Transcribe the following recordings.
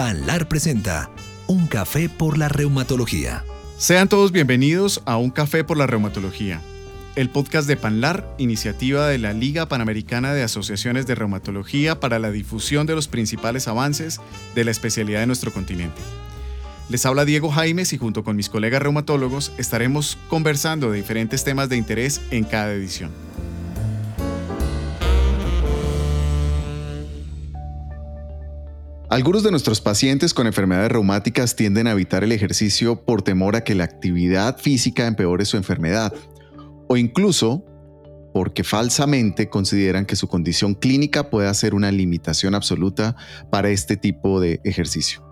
Panlar presenta Un café por la reumatología. Sean todos bienvenidos a Un café por la reumatología, el podcast de Panlar, iniciativa de la Liga Panamericana de Asociaciones de Reumatología para la difusión de los principales avances de la especialidad de nuestro continente. Les habla Diego Jaimes y junto con mis colegas reumatólogos estaremos conversando de diferentes temas de interés en cada edición. Algunos de nuestros pacientes con enfermedades reumáticas tienden a evitar el ejercicio por temor a que la actividad física empeore su enfermedad, o incluso porque falsamente consideran que su condición clínica puede ser una limitación absoluta para este tipo de ejercicio.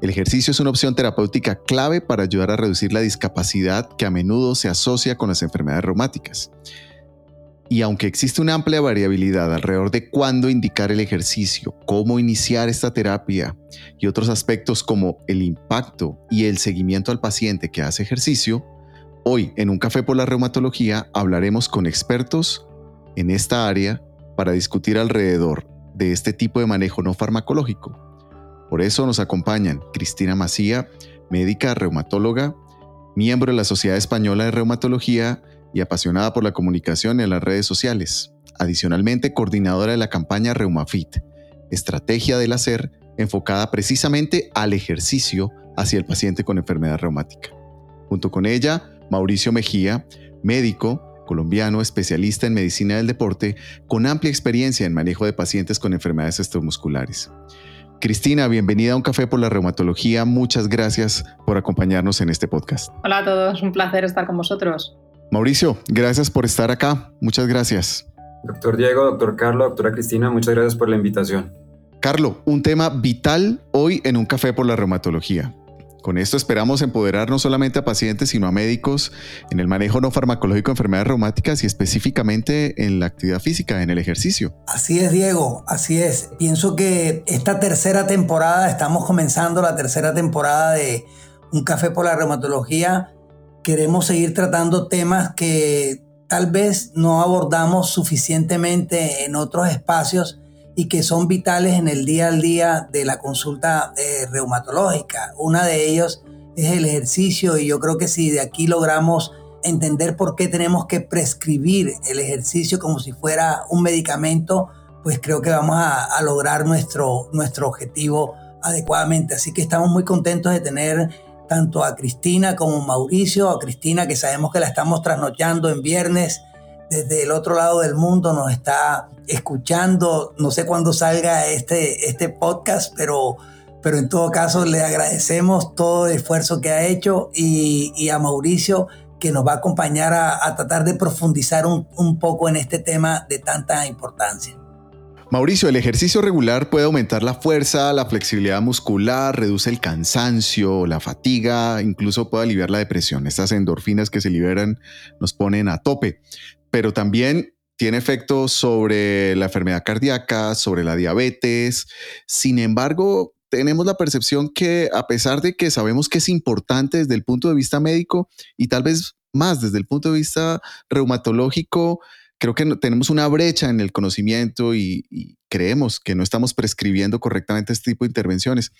El ejercicio es una opción terapéutica clave para ayudar a reducir la discapacidad que a menudo se asocia con las enfermedades reumáticas. Y aunque existe una amplia variabilidad alrededor de cuándo indicar el ejercicio, cómo iniciar esta terapia y otros aspectos como el impacto y el seguimiento al paciente que hace ejercicio, hoy en un café por la reumatología hablaremos con expertos en esta área para discutir alrededor de este tipo de manejo no farmacológico. Por eso nos acompañan Cristina Macía, médica reumatóloga, miembro de la Sociedad Española de Reumatología y apasionada por la comunicación en las redes sociales. Adicionalmente, coordinadora de la campaña ReumaFit, estrategia del hacer enfocada precisamente al ejercicio hacia el paciente con enfermedad reumática. Junto con ella, Mauricio Mejía, médico, colombiano, especialista en medicina del deporte, con amplia experiencia en manejo de pacientes con enfermedades estromusculares. Cristina, bienvenida a Un Café por la Reumatología. Muchas gracias por acompañarnos en este podcast. Hola a todos, un placer estar con vosotros. Mauricio, gracias por estar acá. Muchas gracias. Doctor Diego, doctor Carlos, doctora Cristina, muchas gracias por la invitación. Carlos, un tema vital hoy en un café por la reumatología. Con esto esperamos empoderar no solamente a pacientes, sino a médicos en el manejo no farmacológico de enfermedades reumáticas y específicamente en la actividad física, en el ejercicio. Así es, Diego, así es. Pienso que esta tercera temporada, estamos comenzando la tercera temporada de Un Café por la Reumatología, queremos seguir tratando temas que tal vez no abordamos suficientemente en otros espacios y que son vitales en el día al día de la consulta eh, reumatológica. Una de ellos es el ejercicio y yo creo que si de aquí logramos entender por qué tenemos que prescribir el ejercicio como si fuera un medicamento, pues creo que vamos a, a lograr nuestro, nuestro objetivo adecuadamente. Así que estamos muy contentos de tener tanto a Cristina como a Mauricio, a Cristina que sabemos que la estamos trasnochando en viernes desde el otro lado del mundo, nos está escuchando, no sé cuándo salga este, este podcast, pero, pero en todo caso le agradecemos todo el esfuerzo que ha hecho y, a Mauricio que nos va a acompañar a, tratar de profundizar un, un poco en este tema de tanta importancia. Mauricio, el ejercicio regular puede aumentar la fuerza, la flexibilidad muscular, reduce el cansancio, la fatiga, incluso puede aliviar la depresión. Estas endorfinas que se liberan nos ponen a tope, pero también tiene efectos sobre la enfermedad cardíaca, sobre la diabetes. Sin embargo, tenemos la percepción que a pesar de que sabemos que es importante desde el punto de vista médico y tal vez más desde el punto de vista reumatológico, creo que tenemos una brecha en el conocimiento y, creemos que no estamos prescribiendo correctamente este tipo de intervenciones.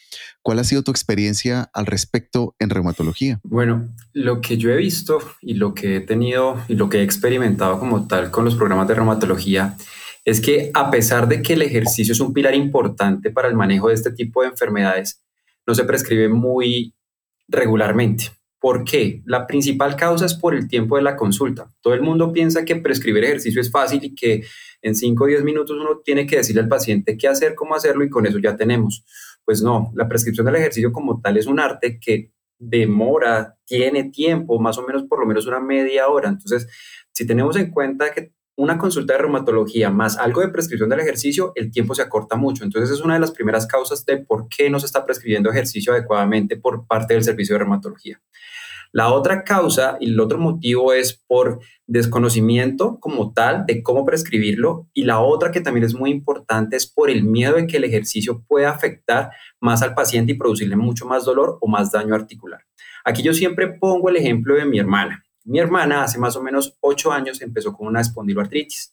¿Cuál ha sido tu experiencia al respecto en reumatología? Bueno, lo que yo he visto y lo que he tenido y lo que he experimentado como tal con los programas de reumatología es que a pesar de que el ejercicio es un pilar importante para el manejo de este tipo de enfermedades, no se prescribe muy regularmente. ¿Por qué? La principal causa es por el tiempo de la consulta. Todo el mundo piensa que prescribir ejercicio es fácil y que en 5 o 10 minutos uno tiene que decirle al paciente qué hacer, cómo hacerlo y con eso ya tenemos. Pues no, la prescripción del ejercicio como tal es un arte que demora, tiene tiempo, más o menos por lo menos una media hora. Entonces, si tenemos en cuenta que una consulta de reumatología más algo de prescripción del ejercicio, el tiempo se acorta mucho. Entonces es una de las primeras causas de por qué no se está prescribiendo ejercicio adecuadamente por parte del servicio de reumatología. La otra causa y el otro motivo es por desconocimiento como tal de cómo prescribirlo y la otra que también es muy importante es por el miedo de que el ejercicio pueda afectar más al paciente y producirle mucho más dolor o más daño articular. Aquí yo siempre pongo el ejemplo de mi hermana. Mi hermana hace más o menos ocho años empezó con una espondiloartritis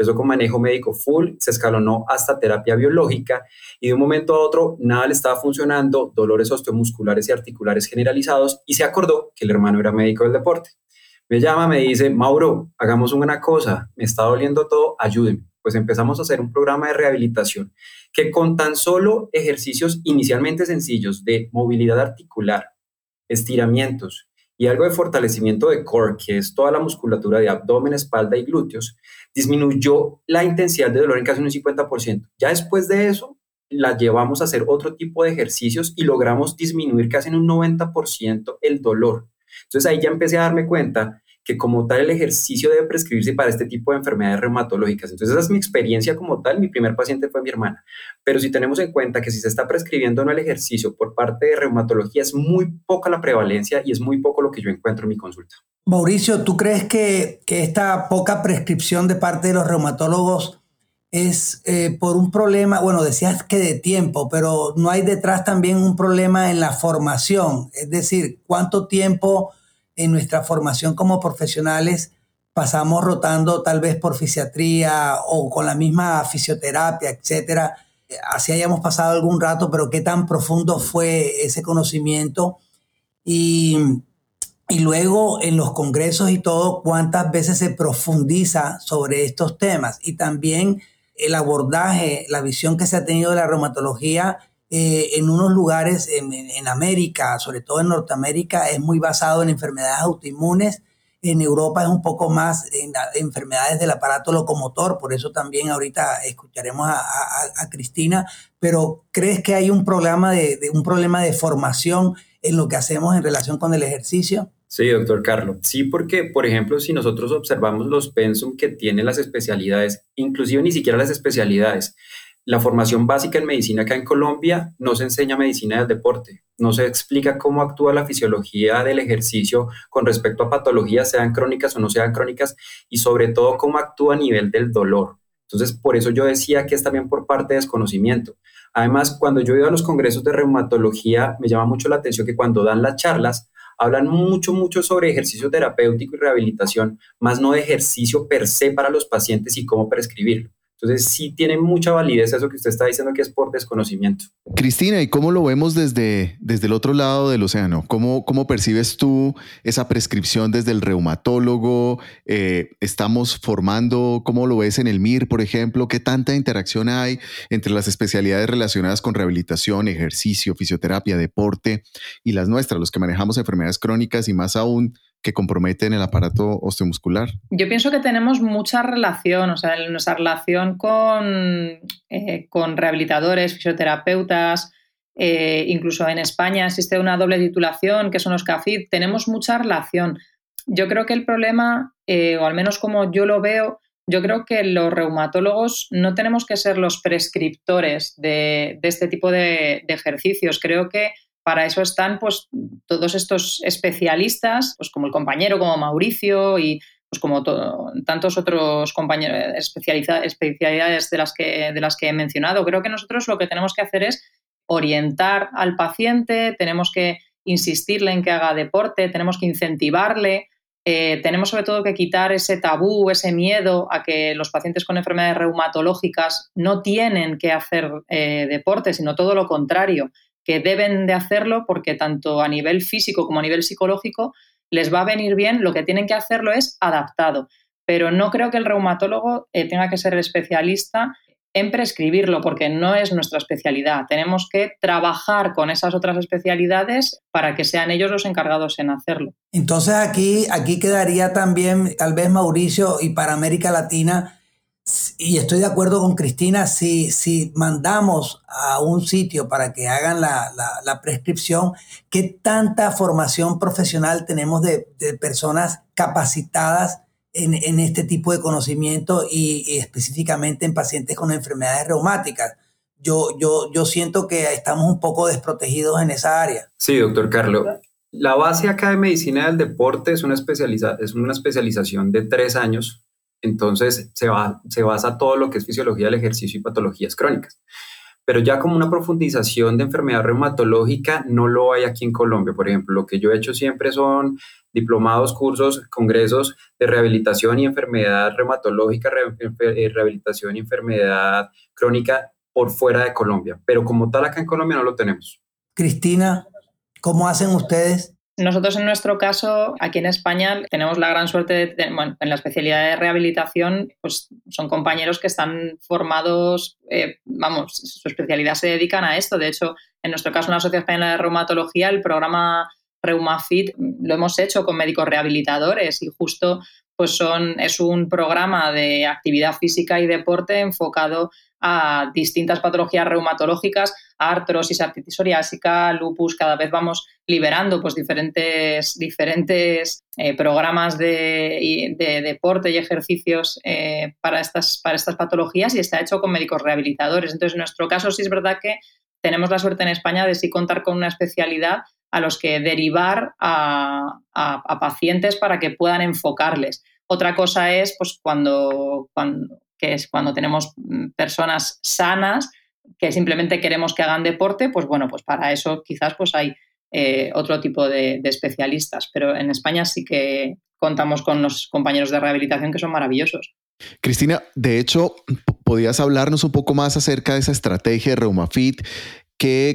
empezó con manejo médico full, se escalonó hasta terapia biológica y de un momento a otro nada le estaba funcionando, dolores osteomusculares y articulares generalizados y se acordó que el hermano era médico del deporte. Me llama, me dice, Mauro, hagamos una cosa, me está doliendo todo, ayúdeme. Pues empezamos a hacer un programa de rehabilitación que con tan solo ejercicios inicialmente sencillos de movilidad articular, estiramientos y algo de fortalecimiento de core, que es toda la musculatura de abdomen, espalda y glúteos, disminuyó la intensidad de dolor en casi un 50%. Ya después de eso, la llevamos a hacer otro tipo de ejercicios y logramos disminuir casi en un 90% el dolor. Entonces ahí ya empecé a darme cuenta que como tal el ejercicio debe prescribirse para este tipo de enfermedades reumatológicas. Entonces esa es mi experiencia como tal. Mi primer paciente fue mi hermana. Pero si tenemos en cuenta que si se está prescribiendo no el ejercicio por parte de reumatología, es muy poca la prevalencia y es muy poco lo que yo encuentro en mi consulta. Mauricio, ¿tú crees que, que esta poca prescripción de parte de los reumatólogos es eh, por un problema, bueno, decías que de tiempo, pero no hay detrás también un problema en la formación, es decir, cuánto tiempo en nuestra formación como profesionales pasamos rotando tal vez por fisiatría o con la misma fisioterapia, etcétera. Así hayamos pasado algún rato, pero qué tan profundo fue ese conocimiento. Y, y luego en los congresos y todo, cuántas veces se profundiza sobre estos temas. Y también el abordaje, la visión que se ha tenido de la reumatología eh, en unos lugares en, América, sobre todo en Norteamérica, es muy basado en enfermedades autoinmunes. En Europa es un poco más en, enfermedades del aparato locomotor, por eso también ahorita escucharemos a, Cristina. Pero ¿crees que hay un problema de, un problema de formación en lo que hacemos en relación con el ejercicio? Sí, doctor Carlos. Sí, porque, por ejemplo, si nosotros observamos los pensum que tienen las especialidades, inclusive ni siquiera las especialidades, la formación básica en medicina acá en Colombia no se enseña medicina del deporte, no se explica cómo actúa la fisiología del ejercicio con respecto a patologías, sean crónicas o no sean crónicas, y sobre todo cómo actúa a nivel del dolor. Entonces, por eso yo decía que es también por parte de desconocimiento. Además, cuando yo iba a los congresos de reumatología, me llama mucho la atención que cuando dan las charlas, hablan mucho, mucho sobre ejercicio terapéutico y rehabilitación, más no de ejercicio per se para los pacientes y cómo prescribirlo. Entonces sí tiene mucha validez eso que usted está diciendo que es por desconocimiento. Cristina, ¿y cómo lo vemos desde, desde el otro lado del océano? ¿Cómo, cómo percibes tú esa prescripción desde el reumatólogo? Eh, ¿Estamos formando, cómo lo ves en el MIR, por ejemplo? ¿Qué tanta interacción hay entre las especialidades relacionadas con rehabilitación, ejercicio, fisioterapia, deporte y las nuestras, los que manejamos enfermedades crónicas y más aún que comprometen el aparato osteomuscular? Yo pienso que tenemos mucha relación, o sea, nuestra relación con, eh, con rehabilitadores, fisioterapeutas, eh, incluso en España existe una doble titulación que son los CAFID, tenemos mucha relación. Yo creo que el problema, eh, o al menos como yo lo veo, yo creo que los reumatólogos no tenemos que ser los prescriptores de, este tipo de, de ejercicios. Creo que para eso están pues, todos estos especialistas, pues, como el compañero, como Mauricio y pues, como tantos otros compañeros, especialidades de las, que, de las que he mencionado. Creo que nosotros lo que tenemos que hacer es orientar al paciente, tenemos que insistirle en que haga deporte, tenemos que incentivarle, eh, tenemos sobre todo que quitar ese tabú, ese miedo a que los pacientes con enfermedades reumatológicas no tienen que hacer eh, deporte, sino todo lo contrario que deben de hacerlo porque tanto a nivel físico como a nivel psicológico les va a venir bien, lo que tienen que hacerlo es adaptado. Pero no creo que el reumatólogo eh, tenga que ser especialista en prescribirlo porque no es nuestra especialidad. Tenemos que trabajar con esas otras especialidades para que sean ellos los encargados en hacerlo. Entonces aquí, aquí quedaría también, tal vez Mauricio, y para América Latina, y estoy de acuerdo con Cristina, si, si mandamos a un sitio para que hagan la, prescripción, ¿qué tanta formación profesional tenemos de, personas capacitadas en, este tipo de conocimiento y, específicamente en pacientes con enfermedades reumáticas? Yo, yo, yo siento que estamos un poco desprotegidos en esa área. Sí, doctor Carlos. La base acá de medicina del deporte es una, especializa es una especialización de tres años entonces se, va, se basa todo lo que es fisiología del ejercicio y patologías crónicas. pero ya como una profundización de enfermedad reumatológica no lo hay aquí en Colombia. Por ejemplo, lo que yo he hecho siempre son diplomados, cursos, congresos de rehabilitación y enfermedad reumatológica, eh, rehabilitación y enfermedad crónica por fuera de Colombia, pero como tal acá en Colombia no lo tenemos. Cristina, ¿cómo hacen ustedes? Nosotros en nuestro caso, aquí en España, tenemos la gran suerte de, bueno, en la especialidad de rehabilitación, pues son compañeros que están formados, eh, vamos, su especialidad se dedican a esto. De hecho, en nuestro caso, en la Sociedad Española de Reumatología, el programa ReumaFit lo hemos hecho con médicos rehabilitadores y justo pues son, es un programa de actividad física y deporte enfocado a distintas patologías reumatológicas, artrosis, artritis psoriásica, lupus, cada vez vamos liberando pues, diferentes, diferentes eh, programas de, deporte y ejercicios eh, para, estas, para estas patologías y está hecho con médicos rehabilitadores. Entonces, en nuestro caso sí es verdad que tenemos la suerte en España de sí contar con una especialidad a los que derivar a, pacientes para que puedan enfocarles. Otra cosa es pues, cuando, cuando, que es cuando tenemos mm, personas sanas que simplemente queremos que hagan deporte, pues bueno, pues para eso quizás pues hay eh, otro tipo de, especialistas. Pero en España sí que contamos con los compañeros de rehabilitación que son maravillosos. Cristina, de hecho, ¿podías hablarnos un poco más acerca de esa estrategia de ReumaFit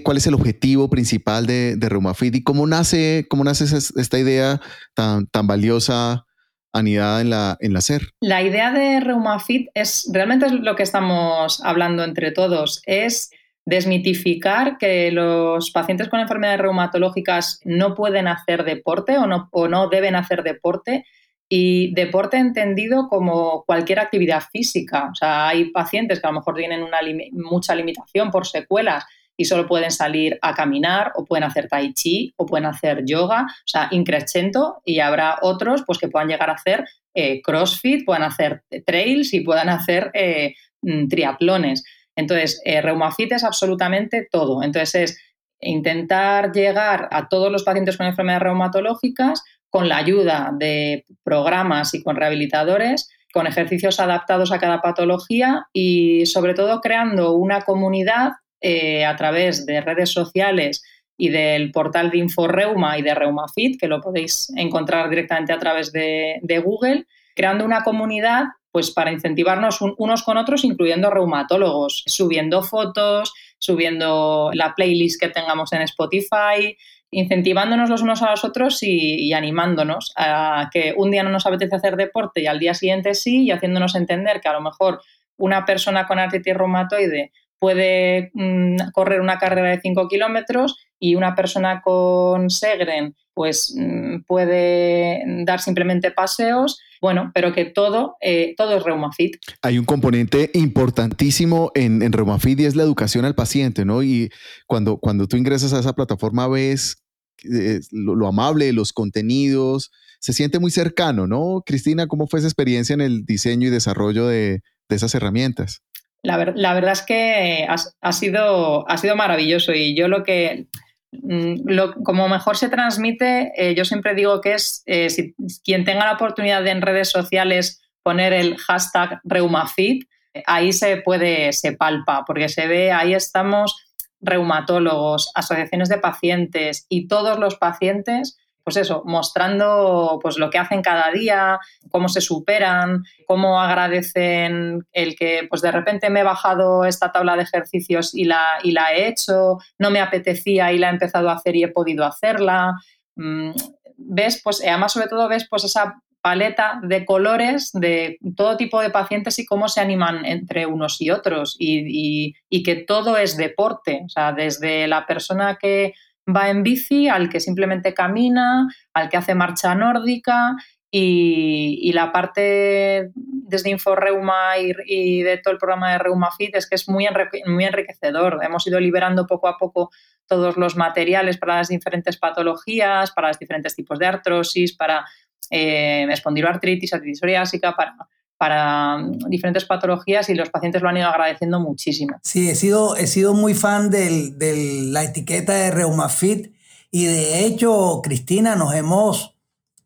cuál es el objetivo principal de, de ReumaFit y cómo nace, cómo nace esta idea tan, tan valiosa anidada en la, SER. La idea de ReumaFit es realmente lo que estamos hablando entre todos, es desmitificar que los pacientes con enfermedades reumatológicas no pueden hacer deporte o no, o no deben hacer deporte y deporte entendido como cualquier actividad física. O sea, hay pacientes que a lo mejor tienen una mucha limitación por secuelas y solo pueden salir a caminar o pueden hacer tai chi o pueden hacer yoga, o sea, increchento y habrá otros pues que puedan llegar a hacer eh, crossfit, puedan hacer trails y puedan hacer eh, mm, triatlones. Entonces, eh, Reumafit es absolutamente todo. Entonces, es intentar llegar a todos los pacientes con enfermedades reumatológicas con la ayuda de programas y con rehabilitadores, con ejercicios adaptados a cada patología y sobre todo creando una comunidad eh, a través de redes sociales y del portal de Inforeuma y de ReumaFit, que lo podéis encontrar directamente a través de, Google, creando una comunidad pues para incentivarnos unos con otros, incluyendo reumatólogos, subiendo fotos, subiendo la playlist que tengamos en Spotify, incentivándonos los unos a los otros y, y, animándonos a que un día no nos apetece hacer deporte y al día siguiente sí, y haciéndonos entender que a lo mejor una persona con artritis reumatoide puede mm, correr una carrera de 5 kilómetros y una persona con Segren pues mm, puede dar simplemente paseos, bueno, pero que todo, eh, todo es ReumaFit. Hay un componente importantísimo en, en ReumaFit y es la educación al paciente, ¿no? Y cuando, cuando tú ingresas a esa plataforma ves eh, lo, amable, los contenidos, se siente muy cercano, ¿no? Cristina, ¿cómo fue esa experiencia en el diseño y desarrollo de, de esas herramientas? La, verdad es que ha, sido, ha sido maravilloso y yo lo que, mm, lo, como mejor se transmite, eh, yo siempre digo que es eh, si, quien tenga la oportunidad de en redes sociales poner el hashtag ReumaFit, ahí se puede, se palpa, porque se ve, ahí estamos reumatólogos, asociaciones de pacientes y todos los pacientes pues eso, mostrando pues lo que hacen cada día, cómo se superan, cómo agradecen el que pues de repente me he bajado esta tabla de ejercicios y la, y la he hecho, no me apetecía y la he empezado a hacer y he podido hacerla. Mm, ves, pues además sobre todo ves pues esa paleta de colores de todo tipo de pacientes y cómo se animan entre unos y otros y, y que todo es deporte, o sea, desde la persona que va en bici, al que simplemente camina, al que hace marcha nórdica y, la parte desde InfoReuma y, y, de todo el programa de ReumaFit es que es muy, muy enriquecedor. Hemos ido liberando poco a poco todos los materiales para las diferentes patologías, para los diferentes tipos de artrosis, para eh, espondiloartritis, artritis psoriásica, para para mm, diferentes patologías y los pacientes lo han ido agradeciendo muchísimo. Sí, he sido, he sido muy fan de la etiqueta de ReumaFit y de hecho, Cristina, nos hemos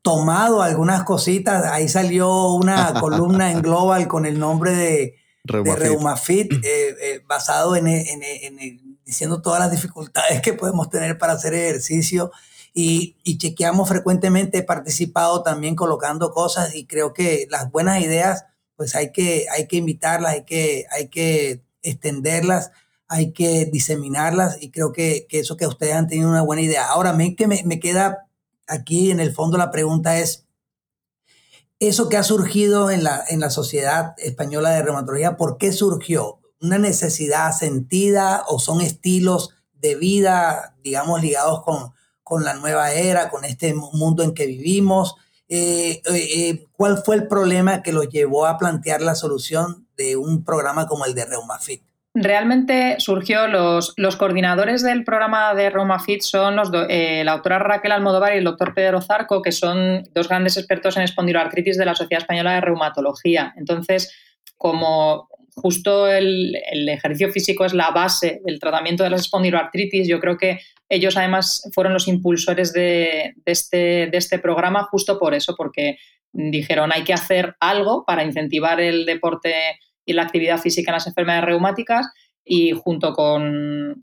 tomado algunas cositas. Ahí salió una columna en Global con el nombre de de ReumaFit, eh, eh, basado en, en, diciendo todas las dificultades que podemos tener para hacer ejercicio. Y, y, chequeamos frecuentemente, he participado también colocando cosas y creo que las buenas ideas, pues hay que, hay que invitarlas, hay que, hay que extenderlas, hay que diseminarlas y creo que, que eso que ustedes han tenido una buena idea. Ahora, me, que me, me queda aquí en el fondo la pregunta es, eso que ha surgido en la, en la Sociedad Española de Reumatología, ¿por qué surgió? ¿Una necesidad sentida o son estilos de vida, digamos, ligados con, con la nueva era, con este mundo en que vivimos? Eh, eh, eh, ¿Cuál fue el problema que los llevó a plantear la solución de un programa como el de ReumaFit? Realmente surgió, los, los coordinadores del programa de ReumaFit son los eh, la doctora Raquel Almodóvar y el doctor Pedro Zarco, que son dos grandes expertos en espondiloartritis de la Sociedad Española de Reumatología. Entonces, como justo el, ejercicio físico es la base del tratamiento de las espondiloartritis, yo creo que ellos además fueron los impulsores de, este, de este programa justo por eso, porque dijeron hay que hacer algo para incentivar el deporte y la actividad física en las enfermedades reumáticas y junto con,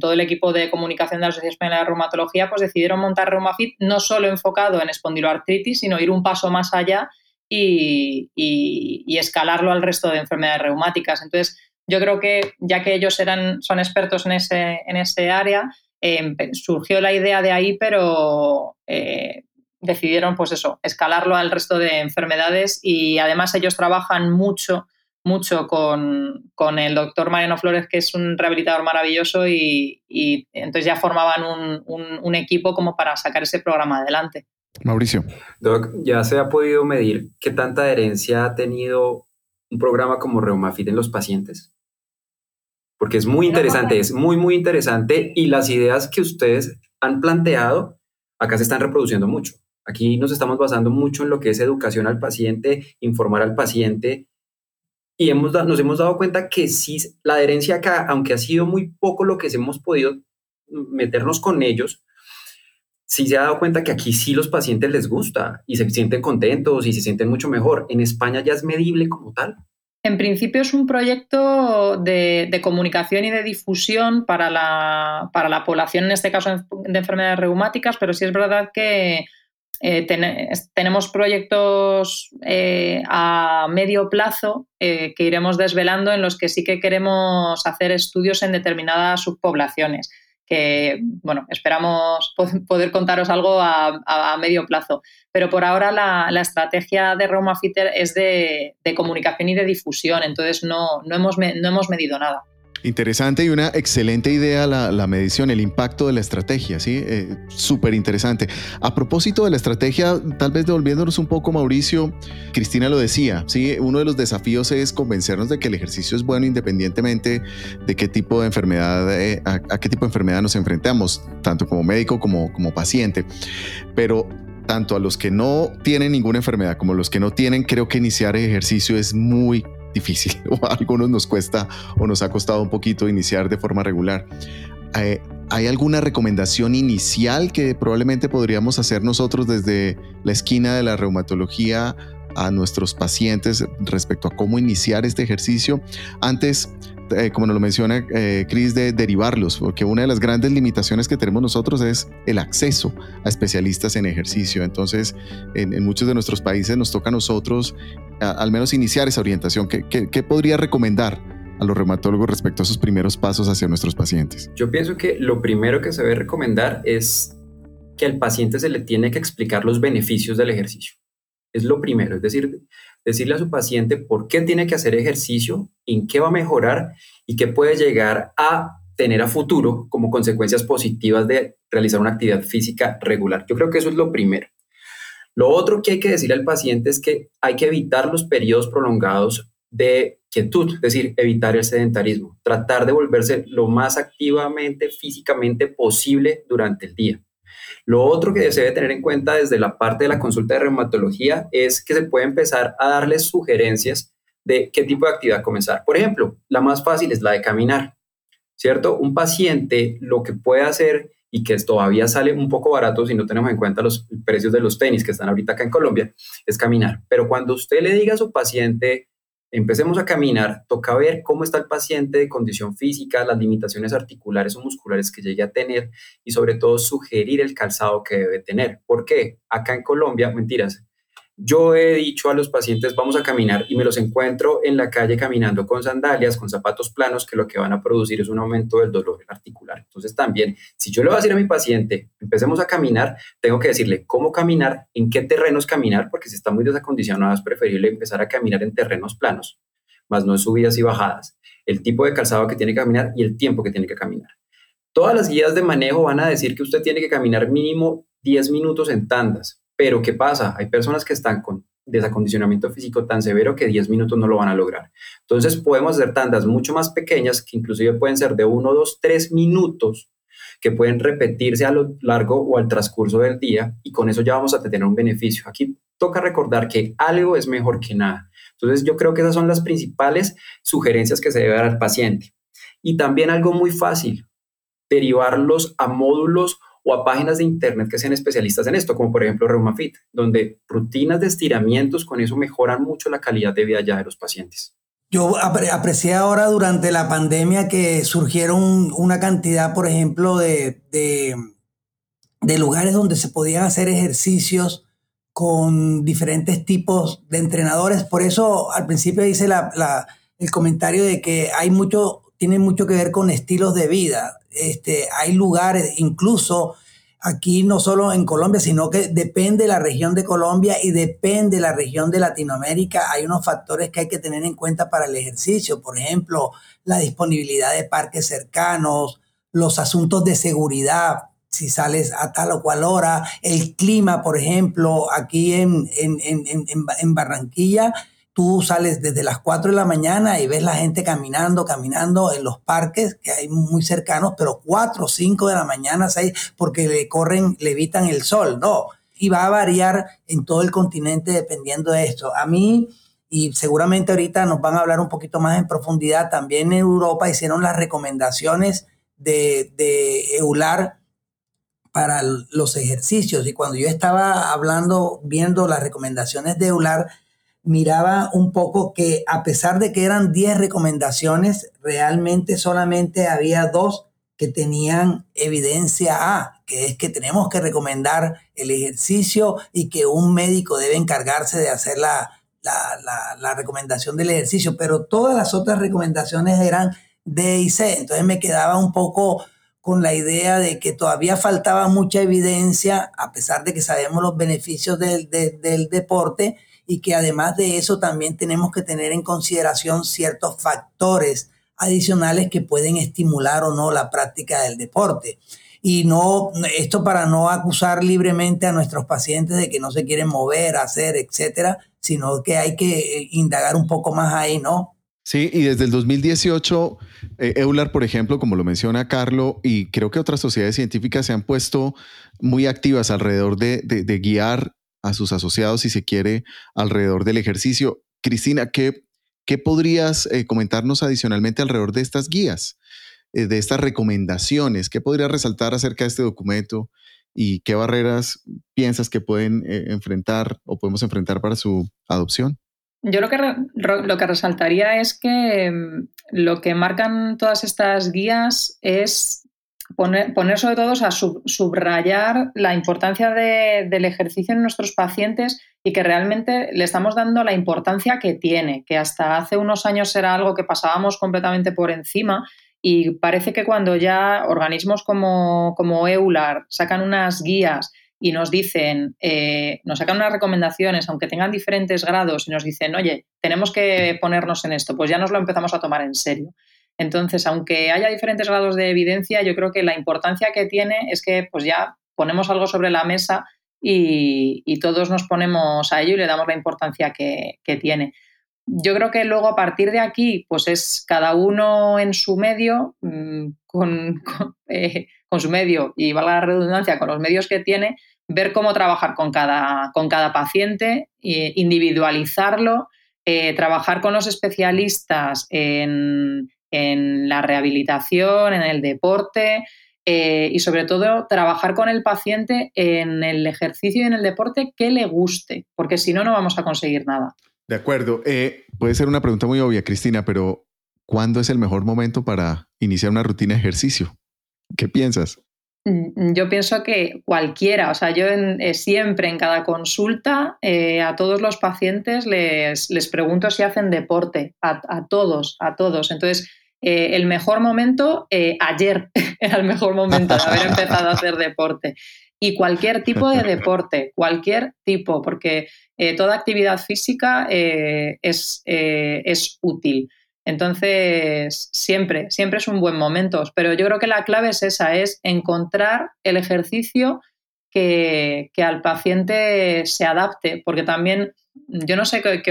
todo el equipo de comunicación de la Sociedad Española de Reumatología, pues decidieron montar ReumaFit no solo enfocado en espondiloartritis, sino ir un paso más allá y, escalarlo al resto de enfermedades reumáticas. Entonces, yo creo que ya que ellos eran, son expertos en ese, en ese área, em, surgió la idea de ahí, pero eh, decidieron, pues eso, escalarlo al resto de enfermedades y además ellos trabajan mucho mucho con, el doctor Mariano Flores, que es un rehabilitador maravilloso, y, entonces ya formaban un, equipo como para sacar ese programa adelante. Mauricio. Doc, ¿ya se ha podido medir qué tanta adherencia ha tenido un programa como Reumafit en los pacientes? Porque es muy interesante, es muy, muy interesante y las ideas que ustedes han planteado acá se están reproduciendo mucho. Aquí nos estamos basando mucho en lo que es educación al paciente, informar al paciente y hemos, nos hemos dado cuenta que sí, la adherencia acá, aunque ha sido muy poco lo que hemos podido meternos con ellos, sí se ha dado cuenta que aquí sí los pacientes les gusta y se sienten contentos y se sienten mucho mejor. En España ya es medible como tal. En principio es un proyecto de, comunicación y de difusión para la, para la población, en este caso de enfermedades reumáticas, pero sí es verdad que eh, tenemos proyectos eh, a medio plazo eh, que iremos desvelando en los que sí que queremos hacer estudios en determinadas subpoblaciones que, bueno, esperamos poder contaros algo a, medio plazo. Pero por ahora la, estrategia de Roma Fitter es de, comunicación y de difusión, entonces no, no, hemos, no hemos medido nada. Interesante y una excelente idea la, medición, el impacto de la estrategia, ¿sí? Eh, Súper interesante. A propósito de la estrategia, tal vez devolviéndonos un poco, Mauricio, Cristina lo decía, ¿sí? Uno de los desafíos es convencernos de que el ejercicio es bueno independientemente de qué tipo de enfermedad, eh, a, qué tipo de enfermedad nos enfrentamos, tanto como médico como, como paciente. Pero tanto a los que no tienen ninguna enfermedad como a los que no tienen, creo que iniciar ejercicio es muy difícil o a algunos nos cuesta o nos ha costado un poquito iniciar de forma regular. Eh, ¿Hay alguna recomendación inicial que probablemente podríamos hacer nosotros desde la esquina de la reumatología a nuestros pacientes respecto a cómo iniciar este ejercicio? Antes, eh, como nos lo menciona eh, Cris, de derivarlos, porque una de las grandes limitaciones que tenemos nosotros es el acceso a especialistas en ejercicio. Entonces, en, muchos de nuestros países nos toca a nosotros al menos iniciar esa orientación. ¿Qué, qué, podría recomendar a los reumatólogos respecto a sus primeros pasos hacia nuestros pacientes? Yo pienso que lo primero que se debe recomendar es que al paciente se le tiene que explicar los beneficios del ejercicio. Es lo primero, es decir, decirle a su paciente por qué tiene que hacer ejercicio, en qué va a mejorar y qué puede llegar a tener a futuro como consecuencias positivas de realizar una actividad física regular. Yo creo que eso es lo primero. Lo otro que hay que decirle al paciente es que hay que evitar los periodos prolongados de quietud, es decir, evitar el sedentarismo, tratar de volverse lo más activamente físicamente posible durante el día. Lo otro que se debe tener en cuenta desde la parte de la consulta de reumatología es que se puede empezar a darles sugerencias de qué tipo de actividad comenzar. Por ejemplo, la más fácil es la de caminar, ¿cierto? Un paciente lo que puede hacer y que todavía sale un poco barato si no tenemos en cuenta los precios de los tenis que están ahorita acá en Colombia, es caminar. Pero cuando usted le diga a su paciente, empecemos a caminar, toca ver cómo está el paciente de condición física, las limitaciones articulares o musculares que llegue a tener y sobre todo sugerir el calzado que debe tener. ¿Por qué? Acá en Colombia, mentiras, yo he dicho a los pacientes, vamos a caminar y me los encuentro en la calle caminando con sandalias, con zapatos planos, que lo que van a producir es un aumento del dolor articular. Entonces también, si yo le voy a decir a mi paciente, empecemos a caminar, tengo que decirle cómo caminar, en qué terrenos caminar, porque si está muy desacondicionado es preferible empezar a caminar en terrenos planos, más no en subidas y bajadas, el tipo de calzado que tiene que caminar y el tiempo que tiene que caminar. Todas las guías de manejo van a decir que usted tiene que caminar mínimo 10 minutos en tandas, pero ¿qué pasa? Hay personas que están con desacondicionamiento físico tan severo que 10 minutos no lo van a lograr. Entonces podemos hacer tandas mucho más pequeñas que inclusive pueden ser de 1, 2, 3 minutos que pueden repetirse a lo largo o al transcurso del día y con eso ya vamos a tener un beneficio. Aquí toca recordar que algo es mejor que nada. Entonces yo creo que esas son las principales sugerencias que se debe dar al paciente. Y también algo muy fácil, derivarlos a módulos o a páginas de internet que sean especialistas en esto, como por ejemplo ReumaFit, donde rutinas de estiramientos con eso mejoran mucho la calidad de vida ya de los pacientes. Yo aprecié ahora durante la pandemia que surgieron una cantidad, por ejemplo, de, de, lugares donde se podían hacer ejercicios con diferentes tipos de entrenadores. Por eso al principio hice el comentario de que hay mucho, tiene mucho que ver con estilos de vida. Este, hay lugares, incluso aquí no solo en Colombia, sino que depende de la región de Colombia y depende de la región de Latinoamérica. Hay unos factores que hay que tener en cuenta para el ejercicio, por ejemplo, la disponibilidad de parques cercanos, los asuntos de seguridad, si sales a tal o cual hora, el clima, por ejemplo, aquí en, en, en, en Barranquilla tú sales desde las 4 de la mañana y ves la gente caminando, caminando en los parques que hay muy cercanos, pero 4 o 5 de la mañana, 6, porque le corren, le evitan el sol, no. Y va a variar en todo el continente dependiendo de esto. A mí, y seguramente ahorita nos van a hablar un poquito más en profundidad, también en Europa hicieron las recomendaciones de, de EULAR para los ejercicios. Y cuando yo estaba hablando, viendo las recomendaciones de EULAR, miraba un poco que a pesar de que eran 10 recomendaciones, realmente solamente había dos que tenían evidencia A, que es que tenemos que recomendar el ejercicio y que un médico debe encargarse de hacer la, la, recomendación del ejercicio, pero todas las otras recomendaciones eran D y C. Entonces me quedaba un poco con la idea de que todavía faltaba mucha evidencia, a pesar de que sabemos los beneficios del, del deporte, y que además de eso también tenemos que tener en consideración ciertos factores adicionales que pueden estimular o no la práctica del deporte. Y no, esto para no acusar libremente a nuestros pacientes de que no se quieren mover, hacer, etcétera, sino que hay que eh, indagar un poco más ahí, ¿no? Sí, y desde el 2018, eh, EULAR, por ejemplo, como lo menciona Carlo, y creo que otras sociedades científicas se han puesto muy activas alrededor de, de guiar a sus asociados, si se quiere, alrededor del ejercicio. Cristina, ¿qué, qué podrías eh, comentarnos adicionalmente alrededor de estas guías, eh, de estas recomendaciones? ¿Qué podrías resaltar acerca de este documento y qué barreras piensas que pueden eh, enfrentar o podemos enfrentar para su adopción? Yo lo que, lo que resaltaría es que mm, lo que marcan todas estas guías es poner, sobre todo a subrayar la importancia del ejercicio en nuestros pacientes y que realmente le estamos dando la importancia que tiene, que hasta hace unos años era algo que pasábamos completamente por encima y parece que cuando ya organismos como, como EULAR sacan unas guías y nos dicen, eh, nos sacan unas recomendaciones, aunque tengan diferentes grados, y nos dicen, oye, tenemos que ponernos en esto, pues ya nos lo empezamos a tomar en serio. Entonces, aunque haya diferentes grados de evidencia, yo creo que la importancia que tiene es que pues ya ponemos algo sobre la mesa y, todos nos ponemos a ello y le damos la importancia que, tiene. Yo creo que luego a partir de aquí, pues es cada uno en su medio, mm, eh, con, su medio y valga la redundancia, con los medios que tiene, ver cómo trabajar con cada, con cada paciente, individualizarlo, eh, trabajar con los especialistas en, en la rehabilitación, en el deporte eh, y sobre todo trabajar con el paciente en el ejercicio y en el deporte que le guste, porque si no, no vamos a conseguir nada. De acuerdo. Eh, puede ser una pregunta muy obvia, Cristina, pero ¿cuándo es el mejor momento para iniciar una rutina de ejercicio? ¿Qué piensas? Mm, yo pienso que cualquiera, o sea, yo eh, siempre en cada consulta eh, a todos los pacientes les, les, pregunto si hacen deporte, a, todos, a todos. Entonces, eh, el mejor momento, ayer era el mejor momento de haber empezado a hacer deporte. Y cualquier tipo de deporte, cualquier tipo, porque toda actividad física es, es útil. Entonces, siempre, siempre es un buen momento, pero yo creo que la clave es esa, es encontrar el ejercicio que, al paciente se adapte, porque también, yo no sé qué,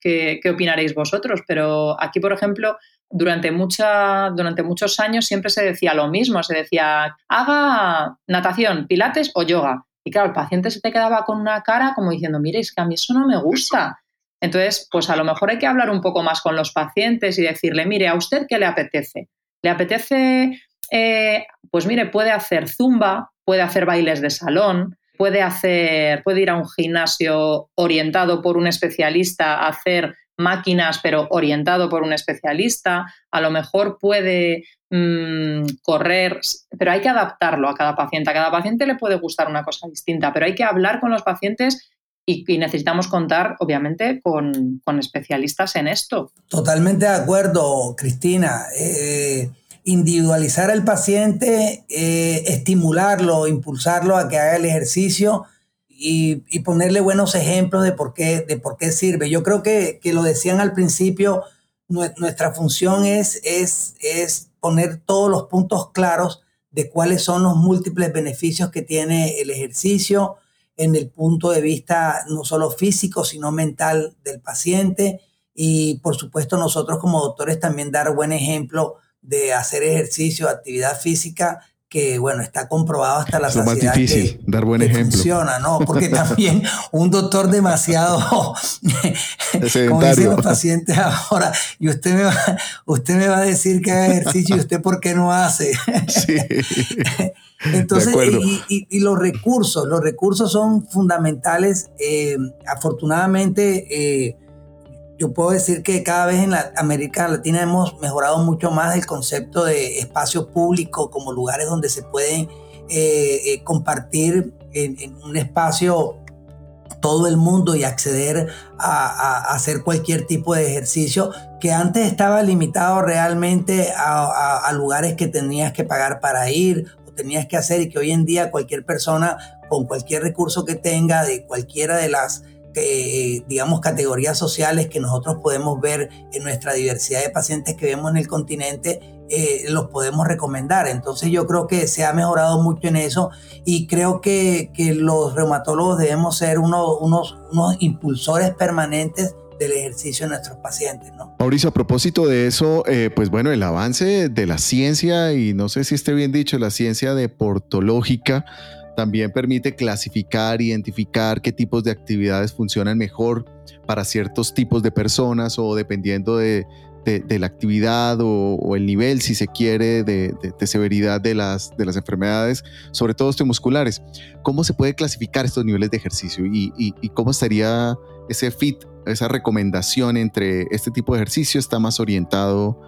qué, opinaréis vosotros, pero aquí, por ejemplo, durante, mucha, durante muchos años siempre se decía lo mismo, se decía, haga natación, pilates o yoga. Y claro, el paciente se te quedaba con una cara como diciendo, mire, es que a mí eso no me gusta. Entonces, pues a lo mejor hay que hablar un poco más con los pacientes y decirle, mire, ¿a usted qué le apetece? ¿Le apetece, eh, pues mire, puede hacer zumba, puede hacer bailes de salón, puede hacer, puede ir a un gimnasio orientado por un especialista a hacer máquinas, pero orientado por un especialista, a lo mejor puede mm, correr, pero hay que adaptarlo a cada paciente. A cada paciente le puede gustar una cosa distinta, pero hay que hablar con los pacientes y, necesitamos contar, obviamente, con, especialistas en esto. Totalmente de acuerdo, Cristina. Eh, individualizar al paciente, eh, estimularlo, impulsarlo a que haga el ejercicio y, ponerle buenos ejemplos de por qué, de por qué sirve. Yo creo que, lo decían al principio, nuestra función es, es, es poner todos los puntos claros de cuáles son los múltiples beneficios que tiene el ejercicio, en el punto de vista no solo físico, sino mental del paciente. Y por supuesto nosotros como doctores también dar buen ejemplo de hacer ejercicio, actividad física, que bueno, está comprobado hasta la es más difícil, dar buen ejemplo. Funciona, ¿no? Porque también un doctor demasiado, como dicen los pacientes ahora, y usted me, va, usted me va a decir que haga ejercicio y usted por qué no hace. Sí. Entonces, y, los recursos, los recursos son fundamentales. Eh, afortunadamente, eh, yo puedo decir que cada vez en la América Latina hemos mejorado mucho más el concepto de espacio público como lugares donde se pueden eh, compartir en, un espacio todo el mundo y acceder a, hacer cualquier tipo de ejercicio que antes estaba limitado realmente a, lugares que tenías que pagar para ir tenías que hacer y que hoy en día cualquier persona con cualquier recurso que tenga de cualquiera de las eh, digamos, categorías sociales que nosotros podemos ver en nuestra diversidad de pacientes que vemos en el continente, eh, los podemos recomendar. Entonces yo creo que se ha mejorado mucho en eso y creo que, que los reumatólogos debemos ser unos, unos impulsores permanentes del ejercicio en nuestros pacientes. ¿no? Mauricio, a propósito de eso, eh, pues bueno, el avance de la ciencia, y no sé si esté bien dicho, la ciencia deportológica, también permite clasificar, identificar qué tipos de actividades funcionan mejor para ciertos tipos de personas o dependiendo de, la actividad o, el nivel, si se quiere, de, severidad de las, de las enfermedades, sobre todo osteomusculares. ¿Cómo se puede clasificar estos niveles de ejercicio y, y cómo estaría ese fit esa recomendación entre este tipo de ejercicio está más orientado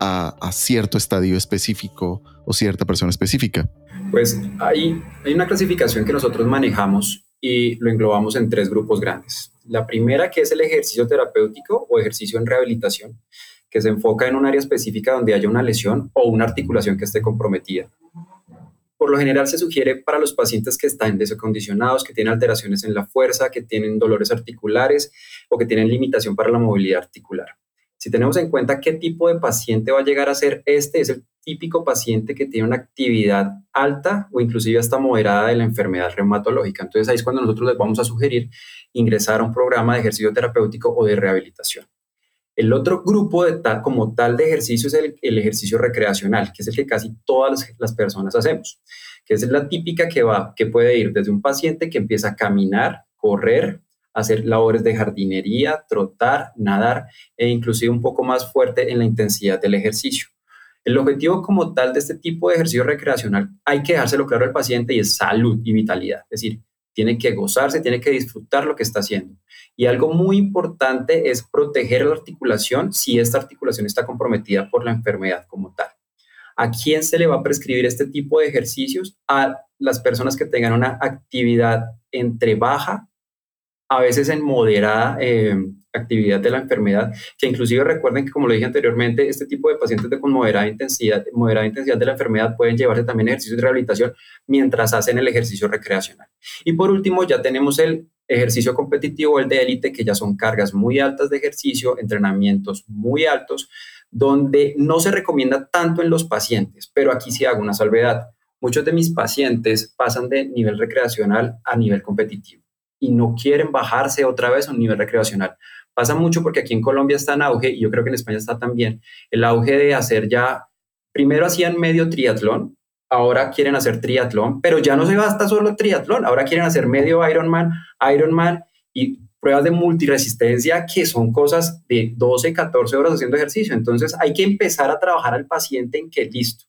a, cierto estadio específico o cierta persona específica? Pues hay, una clasificación que nosotros manejamos y lo englobamos en tres grupos grandes. La primera que es el ejercicio terapéutico o ejercicio en rehabilitación, que se enfoca en un área específica donde haya una lesión o una articulación que esté comprometida. Por lo general se sugiere para los pacientes que están desacondicionados, que tienen alteraciones en la fuerza, que tienen dolores articulares o que tienen limitación para la movilidad articular. Si tenemos en cuenta qué tipo de paciente va a llegar a ser este, es el típico paciente que tiene una actividad alta o inclusive hasta moderada de la enfermedad reumatológica. Entonces ahí es cuando nosotros les vamos a sugerir ingresar a un programa de ejercicio terapéutico o de rehabilitación. El otro grupo de como tal de ejercicio es el, ejercicio recreacional, que es el que casi todas las, personas hacemos, que es la típica que va, que puede ir desde un paciente que empieza a caminar, correr, hacer labores de jardinería, trotar, nadar e inclusive un poco más fuerte en la intensidad del ejercicio. El objetivo como tal de este tipo de ejercicio recreacional hay que dejárselo claro al paciente y es salud y vitalidad. Es decir, tiene que gozarse, tiene que disfrutar lo que está haciendo. Y algo muy importante es proteger la articulación si esta articulación está comprometida por la enfermedad como tal. ¿A quién se le va a prescribir este tipo de ejercicios? A las personas que tengan una actividad entre baja, a veces en moderada eh, actividad de la enfermedad, que inclusive recuerden que, como lo dije anteriormente, este tipo de pacientes de con moderada intensidad, moderada intensidad de la enfermedad pueden llevarse también ejercicios de rehabilitación mientras hacen el ejercicio recreacional. Y por último, ya tenemos el ejercicio competitivo, el de élite, que ya son cargas muy altas de ejercicio, entrenamientos muy altos, donde no se recomienda tanto en los pacientes, pero aquí sí hago una salvedad. Muchos de mis pacientes pasan de nivel recreacional a nivel competitivo y no quieren bajarse otra vez a un nivel recreacional. Pasa mucho porque aquí en Colombia está en auge, y yo creo que en España está también, el auge de hacer ya, primero hacían medio triatlón, ahora quieren hacer triatlón, pero ya no se basta solo triatlón, ahora quieren hacer medio Ironman, Ironman y pruebas de multiresistencia que son cosas de 12, 14 horas haciendo ejercicio. Entonces hay que empezar a trabajar al paciente en que listo.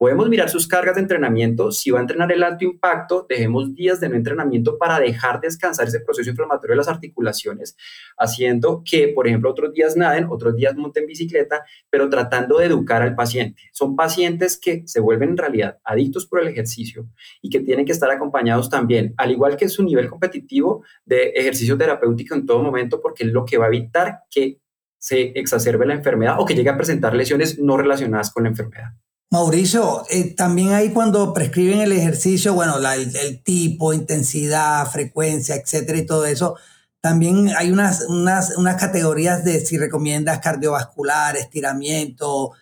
Podemos mirar sus cargas de entrenamiento. Si va a entrenar el alto impacto, dejemos días de no entrenamiento para dejar descansar ese proceso inflamatorio de las articulaciones, haciendo que, por ejemplo, otros días naden, otros días monten bicicleta, pero tratando de educar al paciente. Son pacientes que se vuelven en realidad adictos por el ejercicio y que tienen que estar acompañados también, al igual que su nivel competitivo de ejercicio terapéutico en todo momento, porque es lo que va a evitar que se exacerbe la enfermedad o que llegue a presentar lesiones no relacionadas con la enfermedad. Mauricio, eh, también ahí cuando prescriben el ejercicio, bueno, el, tipo, intensidad, frecuencia, etcétera y todo eso, también hay unas, unas, unas categorías de si recomiendas cardiovascular, estiramiento,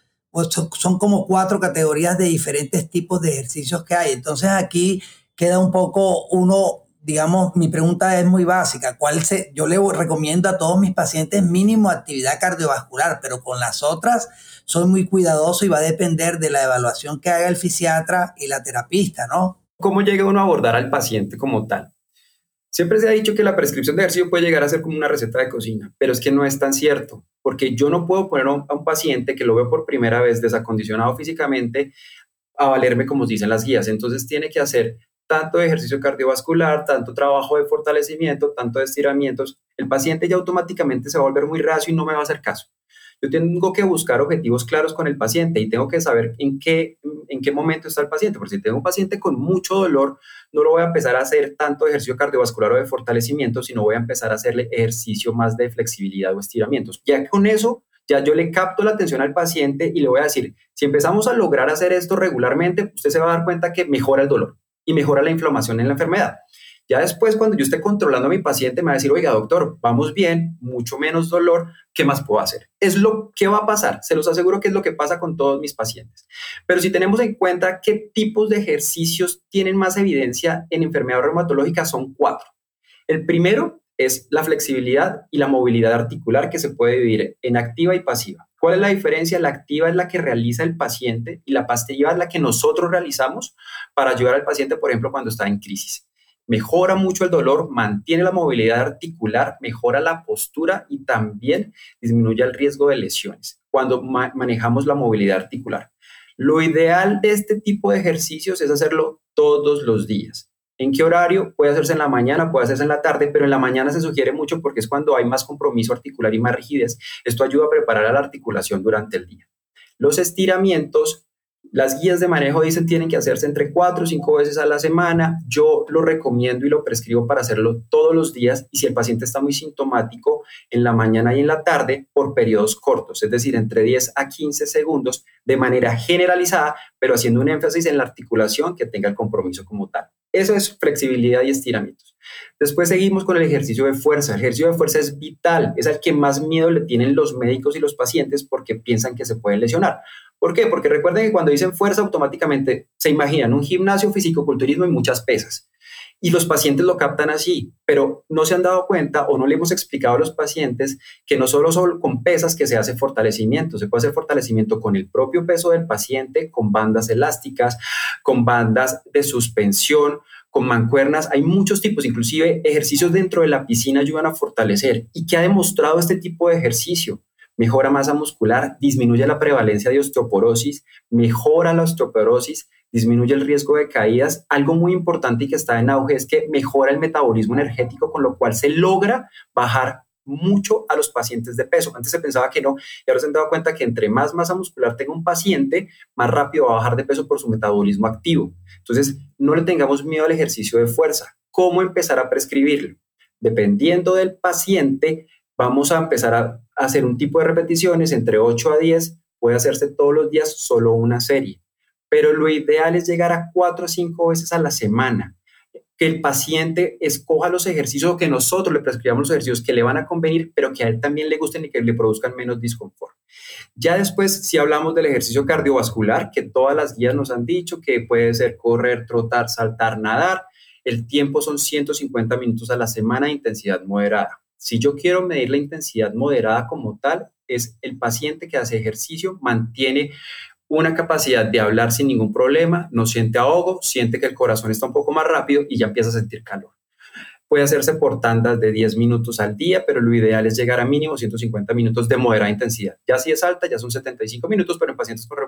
son como cuatro categorías de diferentes tipos de ejercicios que hay. Entonces aquí queda un poco uno, digamos, mi pregunta es muy básica. ¿Cuál se, yo le recomiendo a todos mis pacientes mínimo actividad cardiovascular, pero con las otras soy muy cuidadoso y va a depender de la evaluación que haga el fisiatra y la terapista, ¿no? ¿Cómo llega uno a abordar al paciente como tal? Siempre se ha dicho que la prescripción de ejercicio puede llegar a ser como una receta de cocina, pero es que no es tan cierto, porque yo no puedo poner a un, paciente que lo veo por primera vez desacondicionado físicamente a valerme como dicen las guías. Entonces tiene que hacer tanto ejercicio cardiovascular, tanto trabajo de fortalecimiento, tanto de estiramientos. El paciente ya automáticamente se va a volver muy racio y no me va a hacer caso. Yo tengo que buscar objetivos claros con el paciente y tengo que saber en qué, en qué momento está el paciente, porque si tengo un paciente con mucho dolor, no lo voy a empezar a hacer tanto ejercicio cardiovascular o de fortalecimiento, sino voy a empezar a hacerle ejercicio más de flexibilidad o estiramientos. Ya con eso, ya yo le capto la atención al paciente y le voy a decir, si empezamos a lograr hacer esto regularmente, usted se va a dar cuenta que mejora el dolor y mejora la inflamación en la enfermedad. Ya después, cuando yo esté controlando a mi paciente, me va a decir, oiga, doctor, vamos bien, mucho menos dolor, ¿qué más puedo hacer? Es lo que va a pasar, se los aseguro que es lo que pasa con todos mis pacientes. Pero si tenemos en cuenta qué tipos de ejercicios tienen más evidencia en enfermedad reumatológica, son cuatro. El primero es la flexibilidad y la movilidad articular que se puede vivir en activa y pasiva. ¿Cuál es la diferencia? La activa es la que realiza el paciente y la pasiva es la que nosotros realizamos para ayudar al paciente, por ejemplo, cuando está en crisis mejora mucho el dolor, mantiene la movilidad articular, mejora la postura y también disminuye el riesgo de lesiones cuando manejamos la movilidad articular. Lo ideal de este tipo de ejercicios es hacerlo todos los días. ¿En qué horario? Puede hacerse en la mañana, puede hacerse en la tarde, pero en la mañana se sugiere mucho porque es cuando hay más compromiso articular y más rigidez. Esto ayuda a preparar a la articulación durante el día. Los estiramientos las guías de manejo dicen tienen que hacerse entre cuatro o cinco veces a la semana. Yo lo recomiendo y lo prescribo para hacerlo todos los días y si el paciente está muy sintomático en la mañana y en la tarde por periodos cortos, es decir, entre 10 a 15 segundos de manera generalizada, pero haciendo un énfasis en la articulación que tenga el compromiso como tal. Eso es flexibilidad y estiramientos. Después seguimos con el ejercicio de fuerza. El ejercicio de fuerza es vital, es al que más miedo le tienen los médicos y los pacientes porque piensan que se pueden lesionar. ¿Por qué? Porque recuerden que cuando dicen fuerza, automáticamente se imaginan un gimnasio, fisicoculturismo y muchas pesas. Y los pacientes lo captan así, pero no se han dado cuenta o no le hemos explicado a los pacientes que no solo son con pesas que se hace fortalecimiento, se puede hacer fortalecimiento con el propio peso del paciente, con bandas elásticas, con bandas de suspensión, con mancuernas, hay muchos tipos, inclusive ejercicios dentro de la piscina ayudan a fortalecer. ¿Y qué ha demostrado este tipo de ejercicio? Mejora masa muscular, disminuye la prevalencia de osteoporosis, mejora la osteoporosis, disminuye el riesgo de caídas. Algo muy importante y que está en auge es que mejora el metabolismo energético, con lo cual se logra bajar mucho a los pacientes de peso. Antes se pensaba que no, y ahora se han dado cuenta que entre más masa muscular tenga un paciente, más rápido va a bajar de peso por su metabolismo activo. Entonces, no le tengamos miedo al ejercicio de fuerza. ¿Cómo empezar a prescribirlo? Dependiendo del paciente, vamos a empezar a hacer un tipo de repeticiones entre 8 a 10, puede hacerse todos los días solo una serie, pero lo ideal es llegar a 4 o 5 veces a la semana que el paciente escoja los ejercicios que nosotros le prescribamos los ejercicios que le van a convenir, pero que a él también le gusten y que le produzcan menos disconfort. Ya después, si hablamos del ejercicio cardiovascular, que todas las guías nos han dicho que puede ser correr, trotar, saltar, nadar, el tiempo son 150 minutos a la semana de intensidad moderada. Si yo quiero medir la intensidad moderada como tal, es el paciente que hace ejercicio, mantiene una capacidad de hablar sin ningún problema, no siente ahogo, siente que el corazón está un poco más rápido y ya empieza a sentir calor. Puede hacerse por tandas de 10 minutos al día, pero lo ideal es llegar a mínimo 150 minutos de moderada intensidad. Ya si es alta, ya son 75 minutos, pero en pacientes con,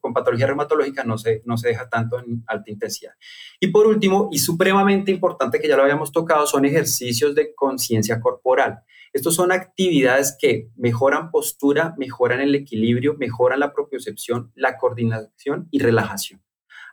con patología reumatológica no se, no se deja tanto en alta intensidad. Y por último, y supremamente importante que ya lo habíamos tocado, son ejercicios de conciencia corporal. Estos son actividades que mejoran postura, mejoran el equilibrio, mejoran la propiocepción, la coordinación y relajación.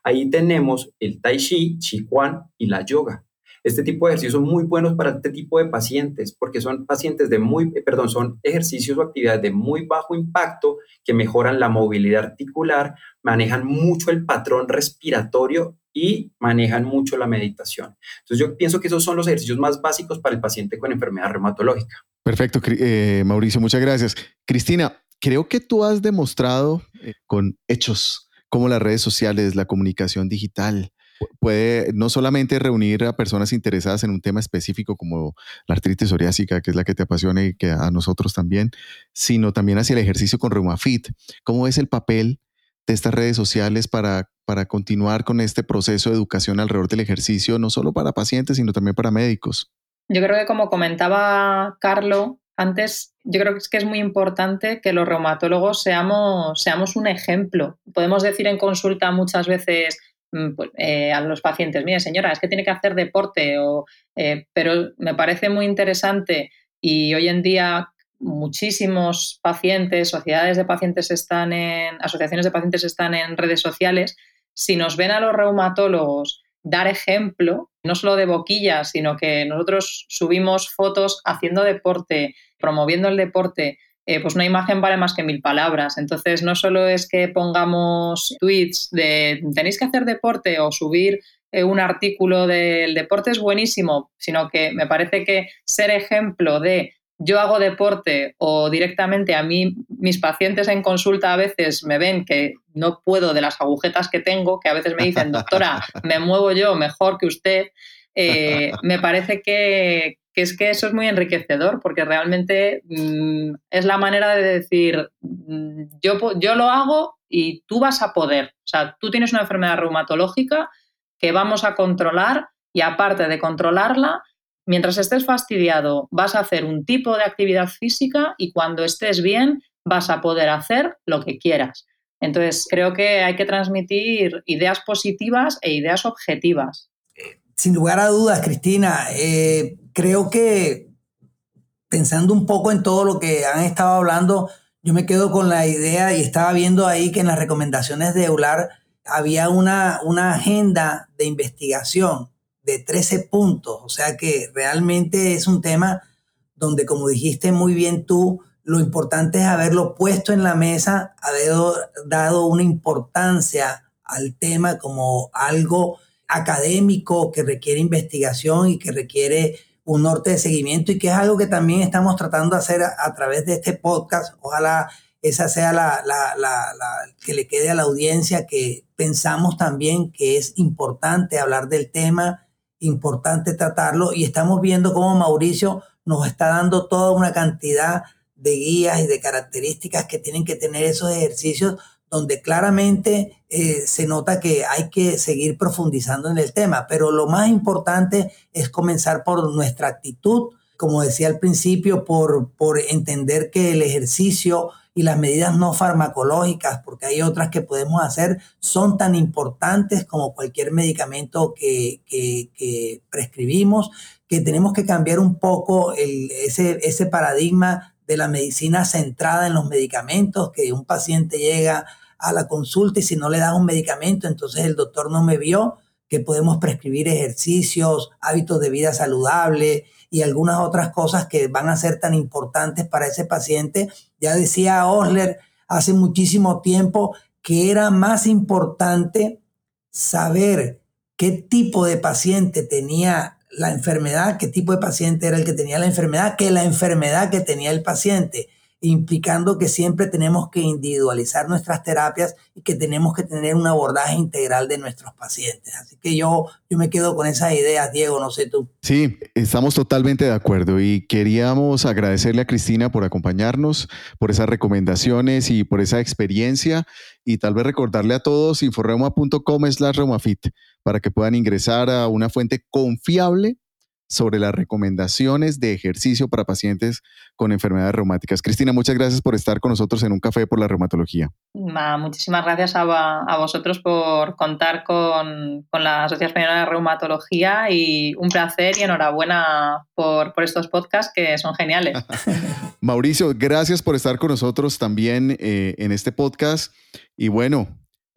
Ahí tenemos el tai chi, chi quan y la yoga. Este tipo de ejercicios son muy buenos para este tipo de pacientes porque son pacientes de muy, eh, perdón, son ejercicios o actividades de muy bajo impacto que mejoran la movilidad articular, manejan mucho el patrón respiratorio y manejan mucho la meditación. Entonces yo pienso que esos son los ejercicios más básicos para el paciente con enfermedad reumatológica. Perfecto, eh, Mauricio, muchas gracias. Cristina, creo que tú has demostrado eh, con hechos como las redes sociales, la comunicación digital, puede no solamente reunir a personas interesadas en un tema específico como la artritis psoriásica, que es la que te apasiona y que a nosotros también, sino también hacia el ejercicio con ReumaFit. ¿Cómo es el papel de estas redes sociales para, para continuar con este proceso de educación alrededor del ejercicio, no solo para pacientes, sino también para médicos? Yo creo que como comentaba Carlo antes, yo creo que es muy importante que los reumatólogos seamos, seamos un ejemplo. Podemos decir en consulta muchas veces, eh, a los pacientes, mire señora, es que tiene que hacer deporte, o, eh, pero me parece muy interesante y hoy en día muchísimos pacientes, sociedades de pacientes están en, asociaciones de pacientes están en redes sociales, si nos ven a los reumatólogos dar ejemplo, no solo de boquillas, sino que nosotros subimos fotos haciendo deporte, promoviendo el deporte, eh, pues una imagen vale más que mil palabras. Entonces, no solo es que pongamos tweets de tenéis que hacer deporte o subir eh, un artículo del deporte es buenísimo, sino que me parece que ser ejemplo de yo hago deporte o directamente a mí mis pacientes en consulta a veces me ven que no puedo de las agujetas que tengo, que a veces me dicen, doctora, me muevo yo mejor que usted, eh, me parece que, que es que eso es muy enriquecedor porque realmente mm, es la manera de decir, mm, yo, yo lo hago y tú vas a poder. O sea, tú tienes una enfermedad reumatológica que vamos a controlar y aparte de controlarla, mientras estés fastidiado vas a hacer un tipo de actividad física y cuando estés bien vas a poder hacer lo que quieras. Entonces, creo que hay que transmitir ideas positivas e ideas objetivas. Sin lugar a dudas, Cristina, eh, creo que pensando un poco en todo lo que han estado hablando, yo me quedo con la idea y estaba viendo ahí que en las recomendaciones de EULAR había una, una agenda de investigación de 13 puntos, o sea que realmente es un tema donde, como dijiste muy bien tú, lo importante es haberlo puesto en la mesa, haber dado una importancia al tema como algo académico que requiere investigación y que requiere un norte de seguimiento y que es algo que también estamos tratando de hacer a, través de este podcast. Ojalá esa sea la, que le quede a la audiencia, que pensamos también que es importante hablar del tema, importante tratarlo y estamos viendo cómo Mauricio nos está dando toda una cantidad de guías y de características que tienen que tener esos ejercicios donde claramente eh, se nota que hay que seguir profundizando en el tema, pero lo más importante es comenzar por nuestra actitud, como decía al principio, por, por entender que el ejercicio y las medidas no farmacológicas, porque hay otras que podemos hacer, son tan importantes como cualquier medicamento que, prescribimos, que tenemos que cambiar un poco ese, ese paradigma de la medicina centrada en los medicamentos, que un paciente llega a la consulta y si no le das un medicamento, entonces el doctor no me vio, que podemos prescribir ejercicios, hábitos de vida saludable y algunas otras cosas que van a ser tan importantes para ese paciente. Ya decía Osler hace muchísimo tiempo que era más importante saber qué tipo de paciente tenía la enfermedad, qué tipo de paciente era el que tenía la enfermedad, que la enfermedad que tenía el paciente implicando que siempre tenemos que individualizar nuestras terapias y que tenemos que tener un abordaje integral de nuestros pacientes. Así que yo, yo me quedo con esas ideas, Diego, no sé tú. Sí, estamos totalmente de acuerdo y queríamos agradecerle a Cristina por acompañarnos, por esas recomendaciones y por esa experiencia y tal vez recordarle a todos inforreuma.com slash reumafit para que puedan ingresar a una fuente confiable sobre las recomendaciones de ejercicio para pacientes con enfermedades reumáticas. Cristina, muchas gracias por estar con nosotros en un café por la reumatología. muchísimas gracias a, vosotros por contar con, la Asociación Española de Reumatología y un placer y enhorabuena por, por estos podcasts que son geniales. Mauricio, gracias por estar con nosotros también eh, en este podcast. Y bueno,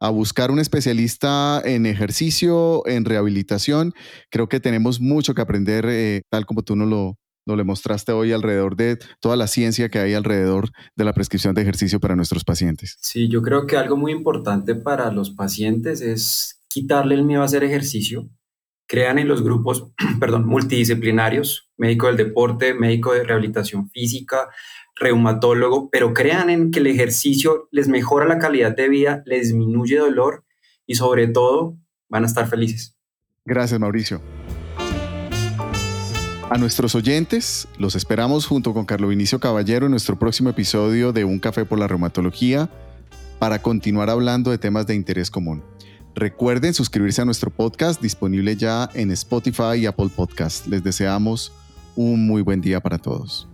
a buscar un especialista en ejercicio, en rehabilitación. Creo que tenemos mucho que aprender, eh, tal como tú nos lo, nos lo mostraste hoy, alrededor de toda la ciencia que hay alrededor de la prescripción de ejercicio para nuestros pacientes. Sí, yo creo que algo muy importante para los pacientes es quitarle el miedo a hacer ejercicio. Crean en los grupos, perdón, multidisciplinarios, médico del deporte, médico de rehabilitación física, reumatólogo, pero crean en que el ejercicio les mejora la calidad de vida, les disminuye dolor y sobre todo van a estar felices. Gracias, Mauricio. A nuestros oyentes, los esperamos junto con Carlo Vinicio Caballero en nuestro próximo episodio de Un Café por la Reumatología para continuar hablando de temas de interés común. Recuerden suscribirse a nuestro podcast disponible ya en Spotify y Apple Podcast. Les deseamos un muy buen día para todos.